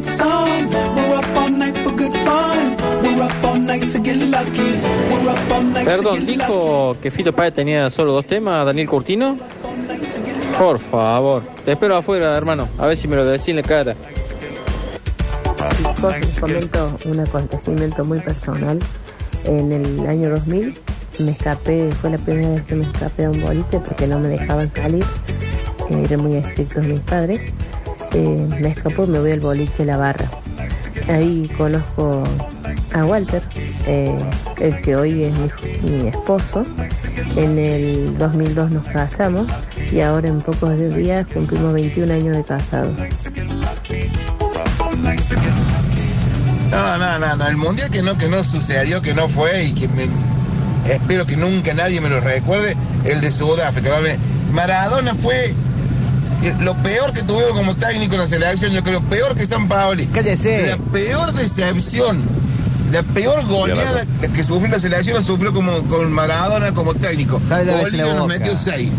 get some. We're up all night for good fun. We're up all night to get lucky. We're up all night to Perdón, lucky. dijo que Fito Páez tenía solo dos temas, Daniel Curtino. Por favor, te espero afuera, hermano. A ver si me lo decís en la cara. Chicos, les comento un acontecimiento muy personal. En el año 2000 me escapé, fue la primera vez que me escapé a un boliche porque no me dejaban salir. Eran muy estrictos mis padres. Eh, me escapó y me voy al boliche La Barra. Ahí conozco a Walter, eh, el que hoy es mi, esposo. En el 2002 nos casamos y ahora en pocos días cumplimos 21 años de casados. No, no, no, no, el mundial que no, que no sucedió, que no fue y que me- espero que nunca nadie me lo recuerde, el de Sudáfrica. Maradona fue lo peor que tuvimos como técnico en la selección, yo creo, peor que San Paoli. Cállese. La peor decepción, la peor goleada que sufrió la selección la sufrió como con Maradona como técnico. Bolivia nos boca. metió seis.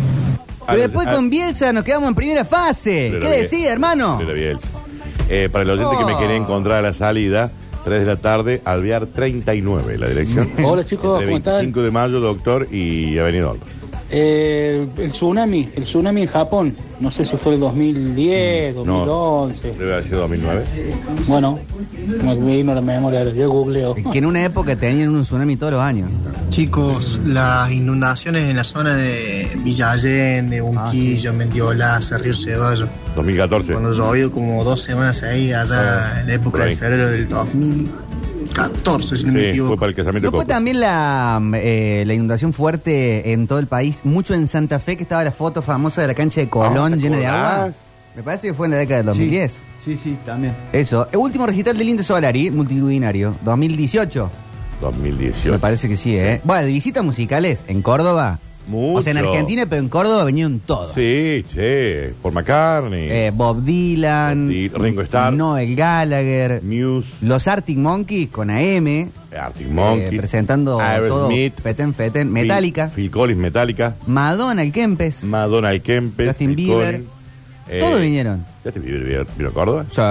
Pero después con Bielsa nos quedamos en primera fase. Pero ¿Qué decís, hermano? Era Bielsa. Eh, para el oyente que me Oh. quería encontrar a la salida, 3 de la tarde, Alvear 39, la dirección. Hola, chicos, Entre ¿cómo están? 25 de mayo, doctor, y Avenida Olmos. Eh, el tsunami, el tsunami en Japón, no sé si fue el 2010, No, 2011. debe haber sido 2009. Bueno, me vino la memoria, yo googleo. Que en una época tenían un tsunami todos los años. Chicos, las inundaciones en la zona de Villa Allende, Unquillo, Mendiolaza, Río Ceballos. 2014. Cuando llovió como dos semanas ahí, allá en la época de febrero del 2014, si no me equivoco. fue para el casamiento ¿No de fue Coco. también la, eh, la inundación fuerte en todo el país? Mucho en Santa Fe, que estaba la foto famosa de la cancha de Colón Ah, ¿te llena de acordás? agua. Me parece que fue en la década del 2010. Sí, sí, también. Eso. El último recital del Indio Solari, multitudinario, 2018. 2018. Me parece que sí, ¿eh? Bueno, de visitas musicales en Córdoba. O sea, en. Argentina, pero en Córdoba venían todos. Sí, che, por McCartney, Eh, Bob Dylan, Bob Dylan, Ringo Starr. Noel Gallagher, Muse, los Arctic Monkeys con AM, Arctic Monkeys, eh, presentando todo Aerosmith, Feten Feten, Metallica, Phil, Phil Collins, Metallica, Madonna, el Kempes, Madonna, el Kempes, Justin Phil Bieber. Collins, eh, todos vinieron. Justin Bieber vino a Córdoba. Sí,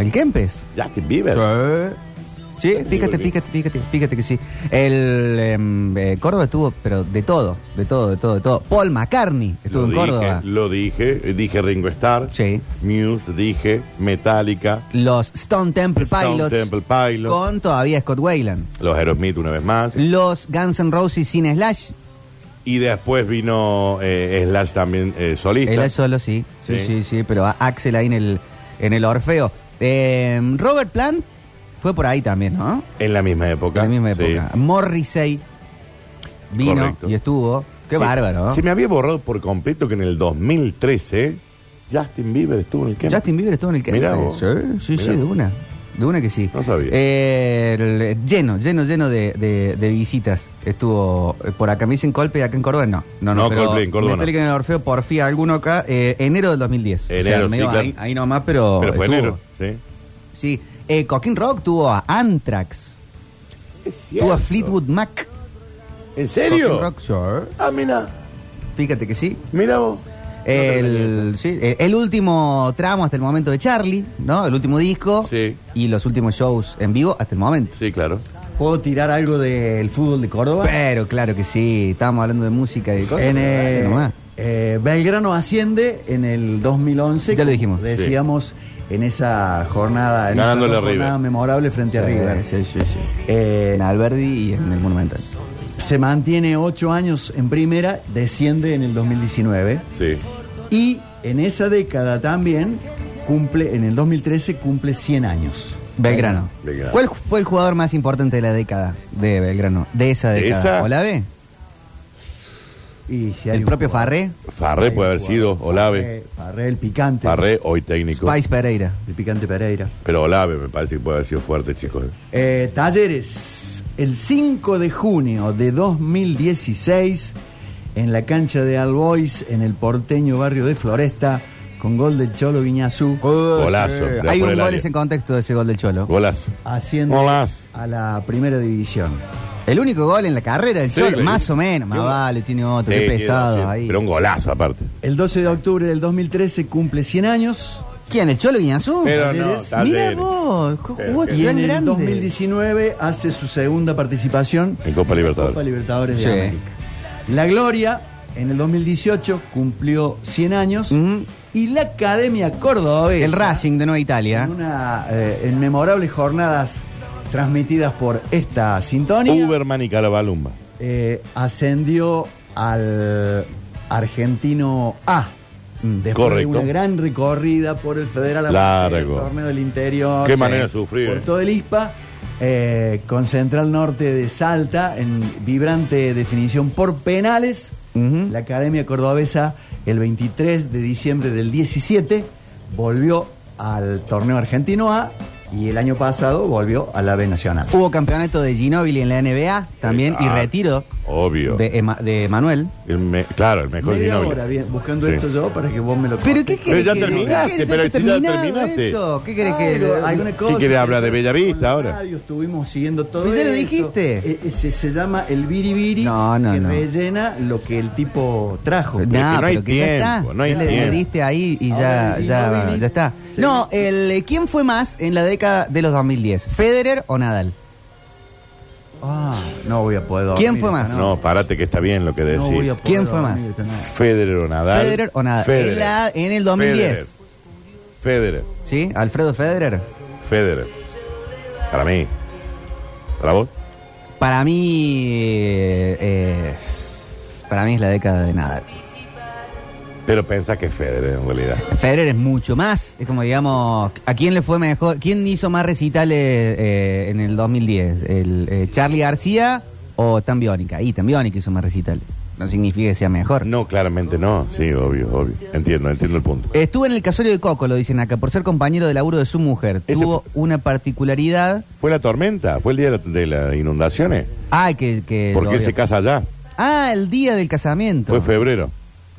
el Kempes. Justin Bieber. Sí. Sí, fíjate, fíjate, fíjate, fíjate que sí. El em, eh, Córdoba estuvo, pero de todo, de todo, de todo, de todo. Paul McCartney estuvo Lo en dije, Córdoba. Lo dije, eh, dije Ringo Starr, Sí. Muse, dije Metallica, Los Stone Temple Stone Pilots Temple Pilots, con todavía Scott Weiland. los Aerosmith una vez más. Los Guns N' Roses sin Slash. Y después vino eh, Slash también eh, solista. Él solo, sí. Sí, sí, Sí. sí, pero a- Axel ahí en el, en el Orfeo. Em, Robert Plant fue por ahí también, ¿no? En la misma época. En la misma sí. época. Morrissey vino Correcto. y estuvo. Qué Sí, bárbaro. ¿no? Se me había borrado por completo que en el 2013 Justin Bieber estuvo en el Kempes. Justin Bieber estuvo en el que Mirá vos. Sí, sí, Mirá sí, de una. De una que sí. No sabía. Eh, el- lleno, lleno, lleno de, de- de visitas. Estuvo eh, por acá. Me dicen Coldplay acá en Córdoba. No, no, no. No, pero Coldplay en Córdoba no. En el Orfeo, por fin alguno acá. eh, enero del 2010. Enero, medio sí, claro. ahí, ahí nomás, pero. Pero fue estuvo. enero, sí. Sí. Eh, Coquín Rock tuvo a Anthrax. Tuvo a Fleetwood Mac. ¿En serio? Coquín Rock, sí. Ah, mira. Fíjate que sí. Mira vos. El, sí, eh, el último tramo hasta el momento de Charlie, ¿no? El último disco. Sí. Y los últimos shows en vivo hasta el momento. Sí, claro. ¿Puedo tirar algo del fútbol de Córdoba? Pero claro que sí, estábamos hablando de música y cosas. En, eh, nomás. eh, Belgrano asciende en el 2011. Ya lo dijimos. Decíamos en esa jornada, en esa Ganándole a jornada River. memorable frente a River. sí, sí, sí. Eh, En Alberdi y en el Monumental. se mantiene ocho años en primera, desciende en el 2019 Sí. y en esa década también cumple, en el 2013 cumple 100 años. Belgrano. Belgrano. ¿Cuál fue el jugador más importante de la década de Belgrano? De esa ¿De década. esa? ¿Olave? Y si hay ¿El un propio jugador- Farré? Farré puede haber sido, Olave. Farré, Farré, el picante. Farré, hoy técnico. Spice Pereira. El picante Pereira. Pero Olave me parece que puede haber sido fuerte, chicos. Eh, talleres, el 5 de junio de 2016, en la cancha de Albois, en el porteño barrio de Floresta, con gol del Cholo Viñazú, Golazo. Hay un gol en contexto de ese gol del Cholo. Golazo. haciendo Golazo. a la primera división. El único gol en la carrera del Sí, Cholo, sí. más o menos. Más vale, tiene otro, Sí, qué pesado ahí. Pero un golazo aparte. El 12 de octubre del 2013 cumple 100 años ¿Quién? ¿El Cholo Guiñazú? Pero no. Mira vos, Pero jugó tan en el grande. 2019 hace su segunda participación En Copa Libertadores. Copa Libertadores de Sí. América. La Gloria, en el 2018, cumplió 100 años Ujú. y la Academia Cordobesa. El Racing de Nueva Italia. En, una, eh, en memorables jornadas transmitidas por esta sintonía, Uberman y Carabalumba. eh, ascendió al argentino A. Mm, Después Correcto. de una gran recorrida por el Federal Largo. el torneo del interior. Qué manera de sufrir, Por todo el ISPA, eh, con Central Norte de Salta, en vibrante definición por penales. La Academia Cordobesa, el 23 de diciembre del 17, volvió al torneo argentino A y el año pasado volvió a la B Nacional. Hubo campeonato de Ginóbili en la NBA también y Ah, retiro Obvio. de, Ema- de Manuel. El me- claro, el mejor Media Ginóbili. hora bien, buscando Sí. esto yo para que vos me lo ¿Pero qué querés ya que- terminaste, qué querés? pero ¿Ya si ya terminado terminaste. eso? ¿Qué querés que alguna cosa quiere hablar de Bellavista con la ahora? radio, estuvimos siguiendo todo Pues ya lo eso. dijiste. Eh, eh, se, se llama el biribiri No, no, que no. rellena lo que el tipo trajo. Nah, no hay pero que ya está. tiempo, no hay Ya le, le tiempo. diste ahí y ya, ya, Ginóbili. ya está. Sí. No, el eh, ¿quién fue más en la década de los 2010? ¿Federer o Nadal? Ah, no voy a poder dormir ¿Quién fue más? No, parate que está bien lo que No decís. voy a poder ¿Quién fue dormir más? esta noche. Federer o Nadal. ¿Federer o Nadal? Federer. En, la- en el 2010. Federer. Federer. ¿Sí? ¿Alfredo Federer? Federer. Para mí. ¿Para vos? Para mí eh, es, para mí es la década de Nadal. Pero pensás que es Federer en realidad. Federer es mucho más. Es como, digamos, ¿a quién le fue mejor? ¿Quién hizo más recitales eh, en el 2010? ¿El eh, Charlie García o Tambiónica? Y Tambiónica hizo más recitales. No significa que sea mejor. No, claramente no. Sí, obvio, obvio. Entiendo, entiendo el punto. Estuvo en el casorio de Coco, lo dicen acá, por ser compañero de laburo de su mujer. Ese Tuvo una particularidad. ¿Fue la tormenta? ¿Fue el día de la- de las inundaciones? Ah, que. que ¿Por lo qué había- se casa allá? Ah, el día del casamiento. Fue febrero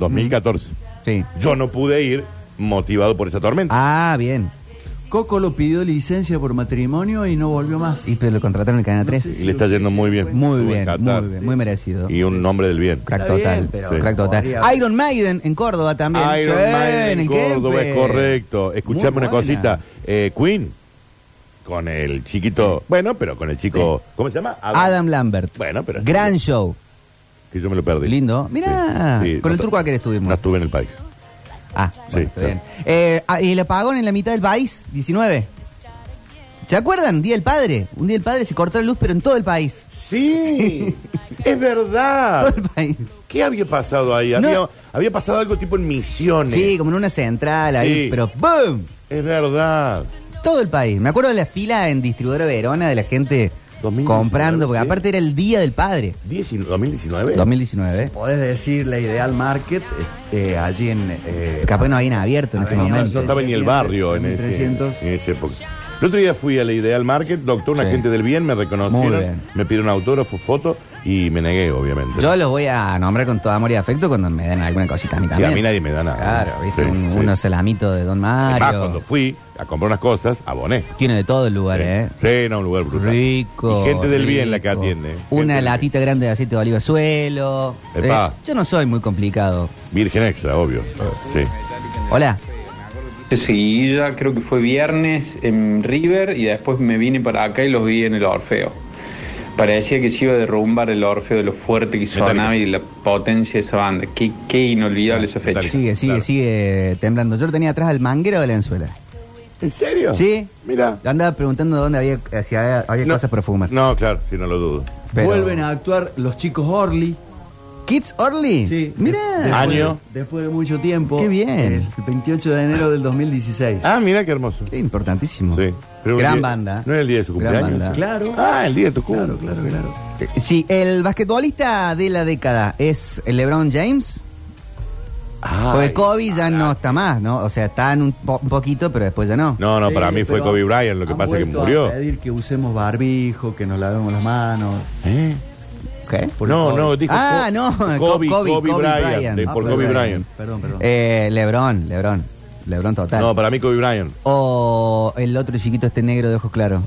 2014. Sí. Yo no pude ir motivado por esa tormenta. Ah, bien. Coco lo pidió licencia por matrimonio y no volvió más. Y pero lo contrataron en Canal 3. y le está yendo muy bien. Muy Estuvo en bien, Qatar. muy bien, muy merecido. Y un nombre del bien. Crack Está total. bien, pero Crack total. podría- Iron Maiden en Córdoba también. Iron Sí, Maiden en Córdoba, es correcto. Escuchame Muy una buena. cosita. Eh, Queen, con el chiquito, bueno, pero con el chico, ¿cómo se llama? Adam Lambert. Bueno, pero Gran show. Que yo me lo perdí. Lindo. Mirá, Sí, sí, con el no- turco aquel estuvimos. No estuve en el país. Ah, Sí, está bien. Eh, ah, ¿Y el apagón en la mitad del país? 19. ¿Se acuerdan? Día del Padre. Un día del Padre se cortó la luz, pero en todo el país. Sí, es verdad. Todo el país. ¿Qué había pasado ahí? No. Había, había pasado algo tipo en Misiones. Sí, como en una central ahí, Sí. pero ¡boom! Es verdad. Todo el país. Me acuerdo de la fila en Distribuidora Verona de la gente 2019, comprando, porque sí. aparte era el Día del Padre. 19 2019. 2019. Podés decir la Ideal Market eh, eh, allí en. eh, Capaz no habían abierto en ese Avenida momento. No estaba ni el barrio en, En ese, 300. en esa época. El otro día fui a la Ideal Market, doctor, una Sí. gente del bien, me Muy reconocieron, bien. me pidieron autógrafo, foto y me negué, obviamente. Yo los voy a nombrar con todo amor y afecto cuando me den alguna cosita a mí Sí, también. a mí nadie me da nada. Claro, viste, Sí, un- sí. unos salamitos de Don Además, Mario. cuando fui a comprar unas cosas, aboné. Tiene de todo el lugar. ¿eh? Sí, no, un lugar brutal. Rico. Y gente del bien la que rico. atiende. Una del latita grande de aceite de oliva suelo. Epa. yo no soy muy complicado. bien. Virgen extra, obvio. Sí. Hola. Seguí ya, creo que fue viernes en River y después me vine para acá y los vi en el Orfeo. Parecía que se iba a derrumbar el Orfeo de lo fuerte que Metallica. sonaba y la potencia de esa banda. Qué, qué inolvidable esa fecha. Metallica. Sigue, sigue, Claro. sigue temblando. Yo lo tenía atrás al manguero de Valenzuela. ¿En serio? Sí. Mira. Andaba preguntando dónde había, si había, había No. cosas para fumar. No, claro, si no lo dudo. Pero- Vuelven a actuar los chicos Orly. Kids Orly. Sí. Mira. Después- Año. Después de mucho tiempo. Qué bien. El 28 de enero del 2016. Ah, mira qué hermoso. Qué importantísimo. Sí. Pero Gran día- banda. No era el día de su cumpleaños. Claro. Ah, el día de tu Claro, cumpleaños. claro, claro. Eh, Sí, el basquetbolista de la década es el LeBron James. Porque Kobe ya no está más, ¿no? O sea, está en un, po- un poquito, pero después ya no. No, no, Sí, para mí fue Kobe Bryant, lo que pasa es que murió. A pedir que usemos barbijo, que nos lavemos las manos. ¿Eh? No, no, dijo Ah, Co- no, Kobe, Kobe, Kobe, Kobe Bryant, Bryant. de- Ah, por Kobe Bryant. Bryant. Perdón, perdón. Eh, LeBron, LeBron. LeBron total. No, para mí Kobe Bryant. O el otro chiquito este negro de ojos claros.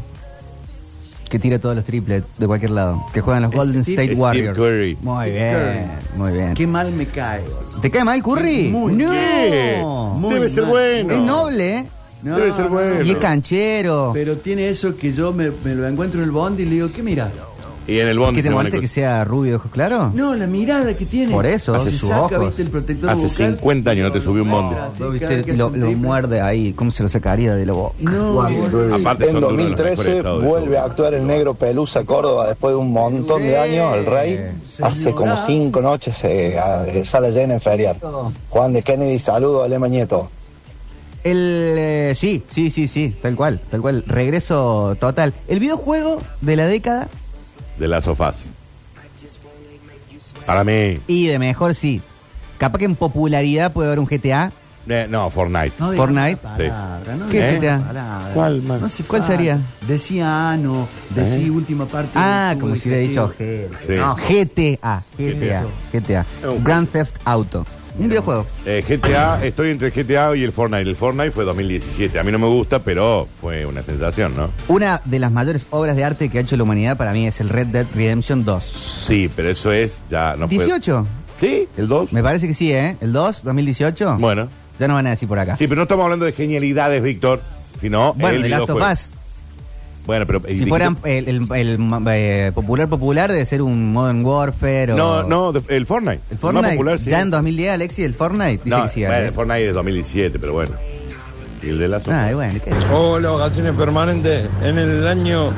que tira todos los triples de cualquier lado. Que juegan los Es Golden Steve- State Steve Warriors. Curry. Muy Steve bien, muy bien. Qué mal me cae. ¿Te cae mal Curry? Muy no. ¿Qué? Muy Debe ser mal. bueno. Es noble, ¿eh? No, Debe ser no, bueno. Y es canchero. Pero tiene eso que yo me, me lo encuentro en el bond y le digo, ¿qué miras? Y en el bondi ¿Qué te se molesta que sea rubio de ojos claros? No, la mirada que tiene. Por eso, Se hace sus saca, ojos. ¿viste? el protector Hace bucal. 50 años no te subió un que Lo, muerde ahí. ¿Cómo se lo sacaría de la boca? No, Aparte En son duros los mejores 2013 estados de vuelve a actuar el negro Pelusa Córdoba después de un montón de años, el rey. Hace como cinco noches eh, a- eh, sala llena en feriar. Juan de Kennedy, saludo a Lema Nieto. El, eh, sí, sí, sí, sí, tal cual, tal cual. Regreso total. El videojuego de la década De las sofás. Para mí. y de mejor sí. Capaz que en popularidad puede haber un GTA. eh, no, Fortnite. No digas Fortnite. esa palabra, no ¿Qué digas GTA? esa palabra. ¿Cuál, man? No se ¿Cuál falta. sería? Decía ano, decía última parte. Ah, del como si hubiera dicho digestivo. Sí. No, GTA. GTA. GTA. Grand Theft Auto. Un videojuego. Eh, GTA, estoy entre GTA y el Fortnite. El Fortnite fue 2017. A mí no me gusta, pero fue una sensación, ¿no? Una de las mayores obras de arte que ha hecho la humanidad para mí es el Red Dead Redemption 2. Sí, pero eso es ya no fue- 18. Sí, el 2. Me parece que sí, ¿eh? El 2, 2018. Bueno. Ya no van a decir por acá. Sí, pero no estamos hablando de genialidades, Víctor, sino bueno, el The Last of videojuego. Us. Bueno, pero Si fueran el, el- el, eh, popular popular debe ser un Modern Warfare o... No, no, de- el Fortnite. El Fortnite. más popular, sí. Ya en 2010, Alexi, el Fortnite. Dice No, que sí. bueno, ¿eh? el Fortnite es 2017, pero bueno. Y el de la Ah, y bueno, ¿qué? Hola, vacaciones permanentes. En el año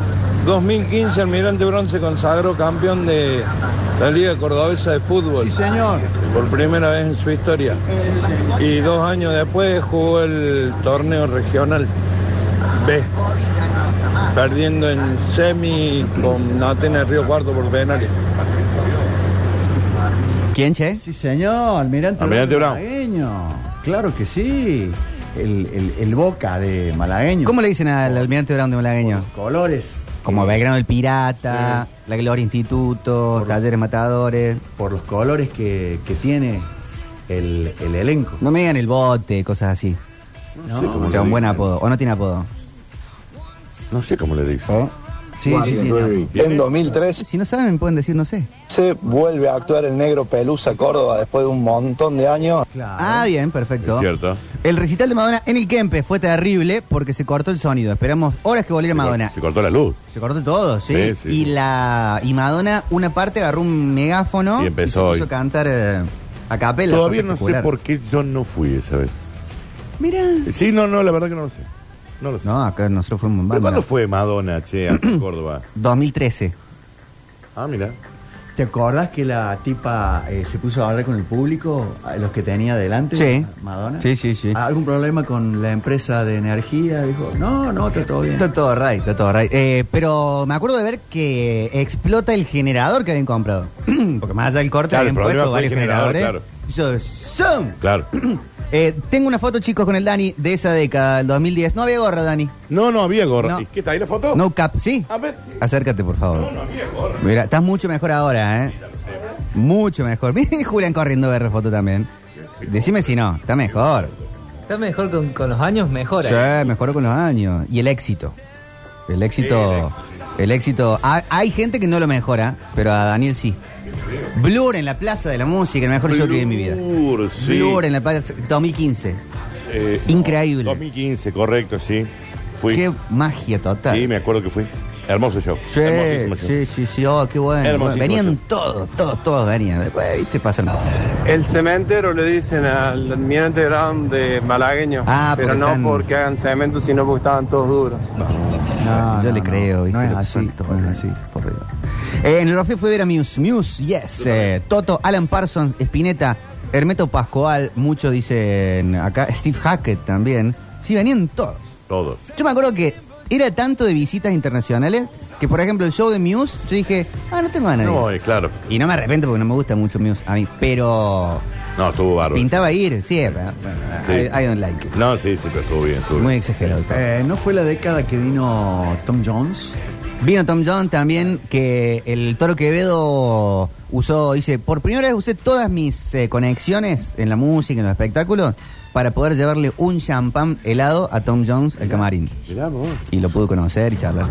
2015, Almirante Brown se consagró campeón de la Liga Cordobesa de Fútbol. Sí, señor. Por primera vez en su historia. Y dos años después jugó el torneo regional B. Perdiendo en semi con Atenas Río Cuarto por penales. ¿Quién, Che? Sí, señor, Almirante, Almirante Brown. Malagueño. Claro que sí. El, el- el boca de malagueño. ¿Cómo le dicen al almirante Brown de Malagueño? Colores. Como Belgrano el Pirata, La Gloria Instituto, Talleres Matadores. Por los colores que, que tiene el, el elenco. No me digan el bote, cosas así. ¿no? o sea, un buen apodo. ¿O no tiene apodo? No sé cómo le dicen. Sí, sí, tiene. En 2013 Si no saben, me pueden decir, no sé. vuelve a actuar el negro Pelusa Córdoba después de un montón de años. Claro. Ah, bien, perfecto. Es cierto. El recital de Madonna en el Kempe fue terrible porque se cortó el sonido. Esperamos horas que volviera Se Madonna. Se cortó la luz. Se cortó todo, ¿sí? Sí, sí, y sí. la y Madonna, una parte agarró un megáfono Y empezó se puso a cantar eh, a capela. Todavía no sé por qué yo no fui esa vez. Mira. Sí, no, no, la verdad que no lo sé. No lo sé. No, acá nosotros fuimos en ¿Pero banda. ¿Cuándo fue Madonna, che, a Córdoba? 2013. Ah, mira. ¿Te acordás que la tipa eh, se puso a hablar con el público, a los que tenía delante? Sí. Madonna. Sí, sí, sí. ¿Algún problema con la empresa de energía? Dijo, no, no, está todo bien. Está todo right, está todo right. Eh, pero me acuerdo de ver que explota el generador que habían comprado. Porque más allá del corte Claro, habían puesto varios generador, generadores. Hizo ¡zum! Claro. Eh, tengo una foto, chicos, con el Dani de esa década, del 2010. No había gorra, Dani. No, no había gorra. No. ¿Y qué está ahí la foto? No cap, ¿sí? A ver. Acércate, por favor. No, no había gorra. Mira, estás mucho mejor ahora, ¿eh? Mucho mejor. Mira, Julián corriendo a ver la foto también. Decime si no, está mejor. Está mejor con, con los años, mejora. Sí, mejoró con los años. Y el éxito. El éxito. El éxito. Hay, hay gente que no lo mejora, pero a Daniel sí. Blur en la Plaza de la Música, el mejor show que vi en mi vida. Blur, sí. Blur en la Plaza 2015. Eh, Increíble. 2015, correcto, sí. Fui. Qué magia total. Sí, me acuerdo que fui. Hermoso show. Sí, Hermosísimo show. sí, sí, sí, oh, qué bueno. Hermosísimo Venían show. todos, todos, todos venían. Después, viste, pasan cosas. El cementero le dicen al Almirante Brown de malagueño. Ah, pero no están- porque hagan cemento, sino porque estaban todos duros. No, Yo no, le no. creo, ¿viste? No es así, no es así. por Dios. Eh, en el Orfeo fue ver a Muse. Muse, yes. Eh, Toto, Alan Parsons, Spinetta, Hermeto Pascual, muchos dicen acá, Steve Hackett también. Sí, venían todos. Todos. Yo me acuerdo que era tanto de visitas internacionales que, por ejemplo, el show de Muse, yo dije, ah, no tengo ganas de ir. No, eh, claro. Y no me arrepiento porque no me gusta mucho Muse a mí, pero No, estuvo bárbaro. pintaba ir, sí, pero, Sí. I, I don't like it. No, sí, sí, pero estuvo bien. Estuvo Muy bien. exagerado. todo. Eh, ¿No fue la década que vino Tom Jones? Vino Tom John también, que el Toro Quevedo usó, dice, por primera vez usé todas mis eh, conexiones en la música, en los espectáculos, para poder llevarle un champán helado a Tom Jones al camarín. Mirá vos. Y lo pude conocer y charlar.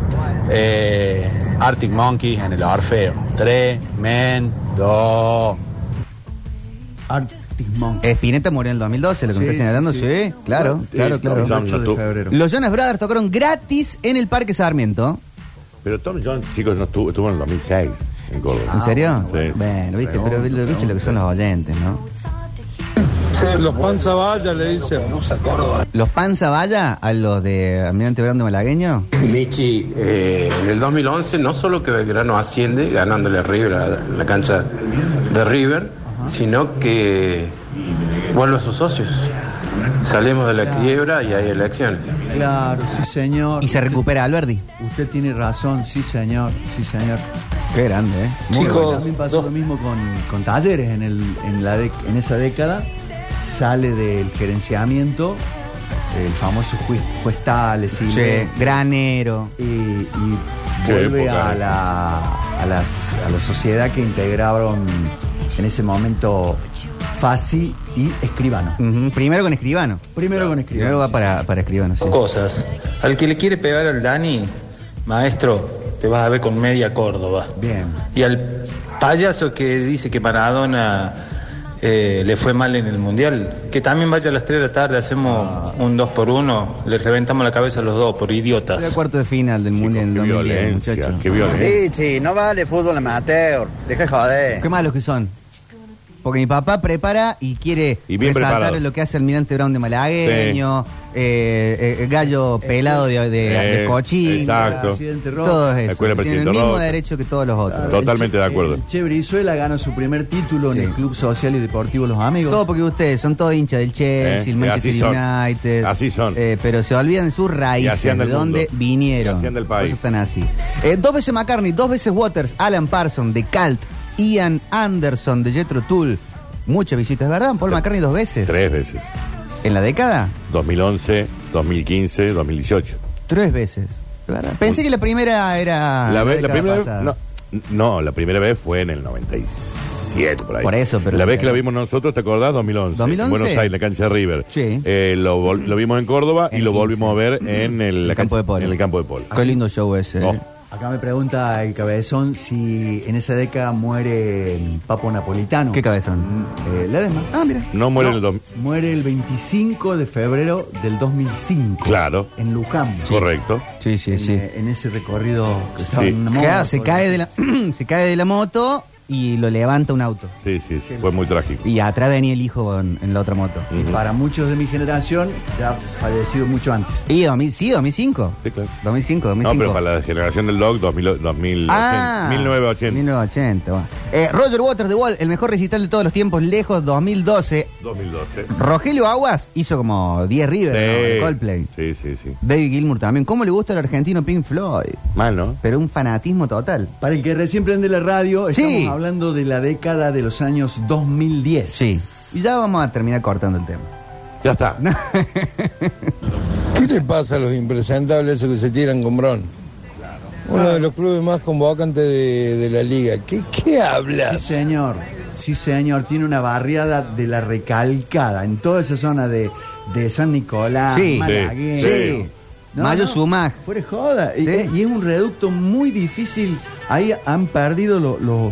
Eh, Arctic Monkeys en el Orfeo. Tremendo. Arctic Monkeys. Spinetta murió en el 2012, lo que me está señalando, sí, sí, sí. claro, Sí, claro, Tom claro. Jones no Los Jonas Brothers tocaron gratis en el Parque Sarmiento. Pero Tom Jones, chicos, no estuvo, estuvo en el 2006 en Córdoba. ¿En serio? Sí. Bueno, viste, pero viste lo que son los oyentes, ¿no? Los panzaballas le dicen. Los panza vaya a los de Almirante Brando Malagueño. Michi, eh, en el 2011 no solo que Belgrano asciende ganándole a River a la, cancha de River, sino que vuelve a sus socios. Salimos de la quiebra y hay elecciones. Claro, sí, señor. Y se recupera Alberdi. Usted tiene razón, sí, señor. Sí, señor. Qué grande, ¿eh? Muy Chicos, bueno. También pasó lo mismo con, con talleres en, el, en, la dec- en esa década. Sale del gerenciamiento el famoso juez, juez Tales, Sí, Silve, granero. y, vuelve época a la, a, las- a la sociedad que integraron en ese momento Fasi y Escribano. Primero con Escribano. Primero con Primero Escribano. va para, para Escribano, sí. Cosas. Al que le quiere pegar al Dani, maestro, te vas a ver con media Córdoba. Bien. Y al payaso que dice que Maradona eh, le fue mal en el Mundial, que también vaya a las 3 de la tarde, hacemos un 2 por 1 le reventamos la cabeza a los dos por idiotas. Era cuarto de final del Mundial en Qué 2010, violencia, muchachos. qué violencia. Pichi, no vale fútbol amateur. Deja de joder. Qué malos que son. Porque mi papá prepara y quiere Y bien resaltar preparado. lo que hace Almirante Brown de Malagueño, eh, eh, Gallo pelado de, de, Eh, de exacto. La esos. Escuela Tienen el mismo derecho que todos los otros. Totalmente de acuerdo. El Che Brizuela gana su primer título Sí. en el Club Social y Deportivo Los Amigos. Todo porque ustedes son todos hinchas del Chelsea, Eh, el Manchester así son. United. Así son. Eh, pero se olvidan de sus raíces, de dónde vinieron. Y así anda el país. Por eso están así. Eh, dos veces McCartney, dos veces Waters, Alan Parsons de Cult, Ian Anderson de Jethro Tull. Muchas visitas, ¿verdad? Paul McCartney dos veces. Tres veces. ¿En la década? 2011, 2015, 2018. Tres veces. ¿verdad? Pensé que la primera era. la, vez- la década primera vez, no, no, la primera vez fue en el 97, por ahí. Por eso, pero- La vez que la vimos nosotros, ¿te acordás? 2011. 2011. En Buenos Aires, la cancha de River. Sí. Eh, lo, vimos en Córdoba y lo 15. volvimos a ver en el, la campo cancha- de polo. En el campo de polo. Qué lindo show ese. Oh. Acá me pregunta el cabezón si en esa década muere el Papo Napolitano. ¿Qué cabezón? Eh, Ledesma. Ah, mira. No muere No, el dos- Muere el 25 de febrero del 2005. Claro, En Luján. correcto. Sí, sí, En, sí. eh, en ese recorrido que estaba Sí. en una moto, se cae de la se cae de la moto y lo levanta un auto. Sí, sí, sí, fue muy trágico. Y atrás venía el hijo en, en la otra moto. Y para muchos de mi generación, ya fallecido mucho antes. Y 2000, sí, 2005. Sí, claro. 2005, 2005. No, pero para la generación del dog, 2000, 2000 Ah, 1980. 1980. bueno. Eh, Roger Waters de Wall, el mejor recital de todos los tiempos, lejos, 2012. 2012. Rogelio Aguas hizo como 10 River, ¿no? De Coldplay. Sí, sí, sí. David Gilmour también. ¿Cómo le gusta al argentino Pink Floyd? Mal, ¿no? Pero un fanatismo total. Para el que recién prende la radio, estamos Sí. Hablando de la década de los años 2010. Sí. Y ya vamos a terminar cortando el tema. Ya está. ¿Qué le pasa a los impresentables esos que se tiran con Bron? Uno de los clubes más convocantes de, de la liga. ¿Qué, qué hablas? Sí, señor. Sí, señor. Tiene una barriada de la recalcada en toda esa zona de, de San Nicolás, Sí, Malagueño. sí. Mayo Sumag. Fuera joda. Y, Sí. y es un reducto muy difícil. Ahí han perdido los... los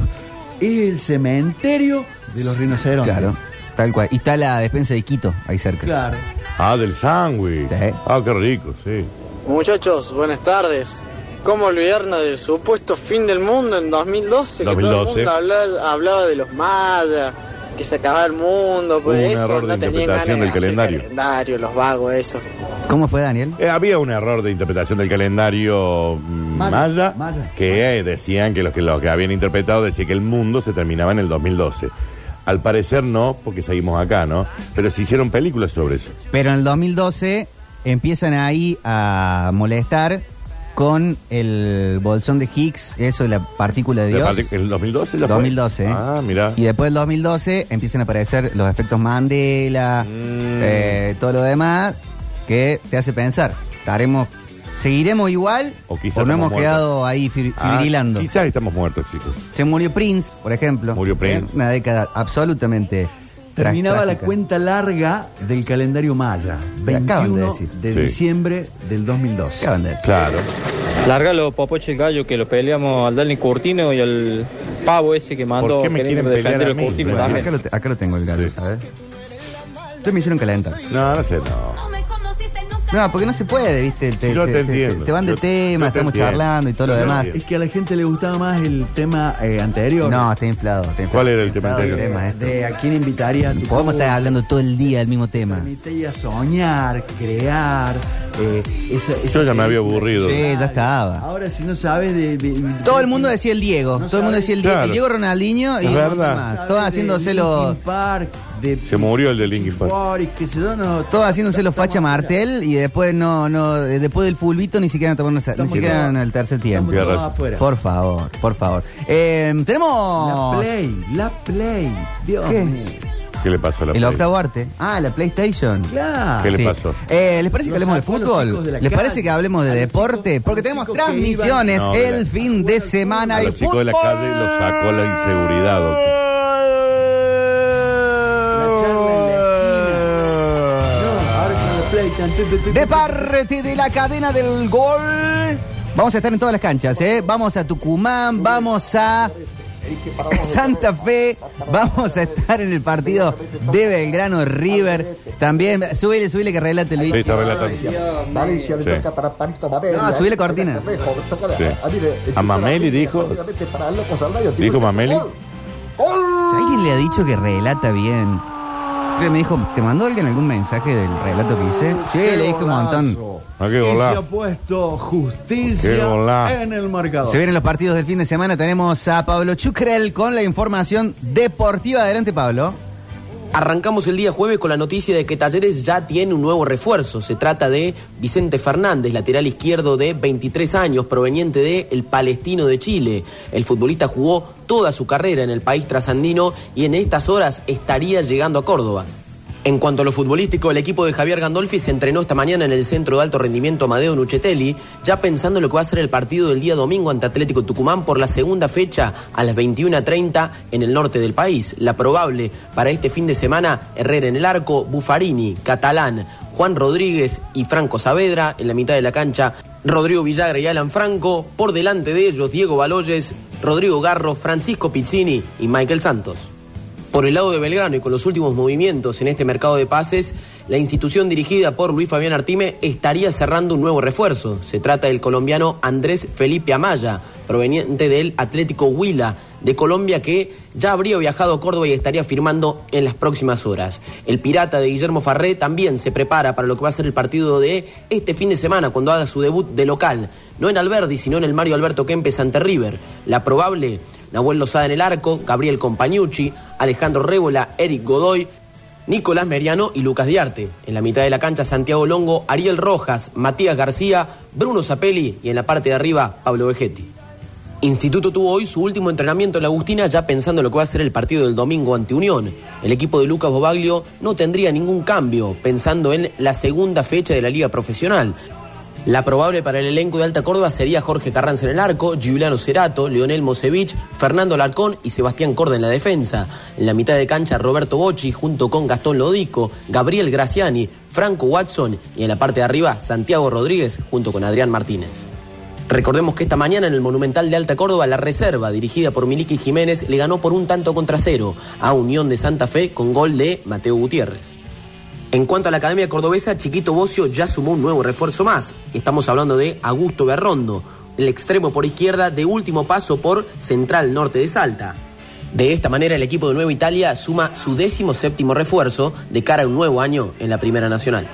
es el cementerio de los rinocerontes. Claro. Tal cual. Y está la despensa de Quito, ahí cerca. Claro. Ah, del sándwich. Sí. Ah, qué rico, sí. Muchachos, buenas tardes. ¿Cómo olvidarnos del supuesto fin del mundo en 2012? Que todo el 2012. mundo hablaba, hablaba de los mayas, que se acababa el mundo, pues un eso, error de no tenían interpretación ganas de del calendario. calendario, los vagos, eso. ¿Cómo fue, Daniel? Eh, había un error de interpretación del calendario mm, Maya, maya, maya. que eh, decían que los, que los que habían interpretado decían que el mundo se terminaba en el 2012. Al parecer no, porque seguimos acá, ¿no? Pero se hicieron películas sobre eso. Pero en el 2012 empiezan ahí a molestar con el bolsón de Higgs, eso, la partícula de La Dios. parte- ¿El 2012 la fue? 2012, ¿eh? Ah, mira. Y después del 2012 empiezan a aparecer los efectos Mandela, eh, todo lo demás, que te hace pensar, estaremos, seguiremos igual O o, quizás no hemos muertos. quedado ahí fir- Ah, fibrilando. quizás estamos muertos, chicos. Se murió Prince, por ejemplo. Murió Prince. Eh, Una década absolutamente terminaba la trágica. cuenta larga del calendario maya. Me acaban de 21 decir. de Sí. diciembre del 2012. Acaban de decir. Claro. Lárgalo, Popoche el gallo, que lo peleamos al Dani Curtino y al pavo ese que mandó ¿Por qué me queriendo quieren pelear defender a mí? Curtino Bueno, también. Acá lo, te- acá lo tengo el gallo, Sí. ¿sabes? Ustedes me hicieron calentar. No, no sé, no. No, porque no se puede, ¿viste? Te, Sí, yo te te- entiendo. te van de Yo- tema, yo estamos entiendo. charlando y todo lo Yo demás. entiendo. Es que a la gente le gustaba más el tema eh, anterior. No, está inflado. está inflado. ¿Cuál era el tema anterior? tema este. De a quién invitaría a Podemos estar hablando todo el día del mismo tema. permitía soñar, crear. Eh, esa- esa Yo ya me había aburrido. Sí, ya estaba. Ahora, si no sabes de. de- Todo el mundo decía el Diego. No todo el mundo sabe- decía el Diego. Claro. El Diego Ronaldinho y Es no sé verdad. más. Sabe Todos de haciéndose los. Linkin Park, de Se murió el de Linkin Park. Park, qué sé yo, no. Todos haciéndose los facha Martel y después no, no, eh, después del fulbito ni siquiera tomando ni Estamos siquiera todos- en el tercer tiempo. Estamos todos razón. afuera. Por favor, por favor. Eh, La tenemos Play, la Play. Dios ¿Qué? mío. ¿Qué le pasó a la el Play? octavo arte. Ah, la PlayStation. Claro. ¿Qué le Sí. pasó? Eh, ¿Les parece que hablemos de sacó a los fútbol? chicos de la ¿Les parece que hablemos de a los deporte? chicos- Porque a los tenemos chicos que transmisiones iban- No, el la- fin de semana. A y los chicos de la fútbol. calle los sacó la inseguridad, doctor. La charla en la esquina. No, ahora con la Play. tan, tan, tan, tan, De tan. parte de la cadena del gol. Vamos a estar en todas las canchas, ¿eh? Vamos a Tucumán, vamos a Santa Fe, vamos a estar en el partido de Belgrano River. También, subile, subile que relate el Sí, bicho. está relatando. Valencia le Sí. toca para Mameli. No, subile cortina. Sí. A Mameli dijo- Dijo Mameli. ¿Alguien le ha dicho que relata bien? Creo que me dijo, ¿te mandó alguien algún mensaje del relato que hice? Sí, le dije un montón. Ah, qué Y se ha puesto Qué justicia en el marcador. Se vienen los partidos del fin de semana. Tenemos a Pablo Chucrel con la información deportiva. Adelante, Pablo. Arrancamos el día jueves con la noticia de que Talleres ya tiene un nuevo refuerzo. Se trata de Vicente Fernández, lateral izquierdo de 23 años, proveniente de El Palestino de Chile. El futbolista jugó toda su carrera en el país trasandino y en estas horas estaría llegando a Córdoba. En cuanto a lo futbolístico, el equipo de Javier Gandolfi se entrenó esta mañana en el centro de alto rendimiento Amadeo Nuchetelli, ya pensando en lo que va a ser el partido del día domingo ante Atlético Tucumán por la segunda fecha a las 21.30 en el norte del país. La probable para este fin de semana, Herrera en el arco, Buffarini, Catalán, Juan Rodríguez y Franco Saavedra en la mitad de la cancha. Rodrigo Villagra y Alan Franco, por delante de ellos Diego Baloyes, Rodrigo Garro, Francisco Pizzini y Michael Santos. Por el lado de Belgrano y con los últimos movimientos en este mercado de pases, la institución dirigida por Luis Fabián Artime estaría cerrando un nuevo refuerzo. Se trata del colombiano Andrés Felipe Amaya, proveniente del Atlético Huila de Colombia que ya habría viajado a Córdoba y estaría firmando en las próximas horas. El pirata de Guillermo Farré también se prepara para lo que va a ser el partido de este fin de semana cuando haga su debut de local, no en Alberdi, sino en el Mario Alberto Kempes ante River. La probable Nahuel Lozada en el arco, Gabriel Compañucci, Alejandro Rébola, Eric Godoy, Nicolás Meriano y Lucas Diarte. En la mitad de la cancha, Santiago Longo, Ariel Rojas, Matías García, Bruno Zapelli y en la parte de arriba, Pablo Vegetti. Instituto tuvo hoy su último entrenamiento en la Agustina ya pensando en lo que va a ser el partido del domingo ante Unión. El equipo de Lucas Bobaglio no tendría ningún cambio pensando en la segunda fecha de la liga profesional. La probable para el elenco de Alta Córdoba sería Jorge Carranza en el arco, Giuliano Cerato, Leonel Mosevich, Fernando Alarcón y Sebastián Corda en la defensa. En la mitad de cancha Roberto Bocci junto con Gastón Lodico, Gabriel Graciani, Franco Watson y en la parte de arriba Santiago Rodríguez junto con Adrián Martínez. Recordemos que esta mañana en el Monumental de Alta Córdoba, la reserva, dirigida por Miliki Jiménez, le ganó por un tanto contra cero a Unión de Santa Fe con gol de Mateo Gutiérrez. En cuanto a la Academia Cordobesa, Chiquito Bocio ya sumó un nuevo refuerzo más. Estamos hablando de Augusto Berrondo, el extremo por izquierda de último paso por Central Norte de Salta. De esta manera, el equipo de Nueva Italia suma su décimo séptimo refuerzo de cara a un nuevo año en la Primera Nacional.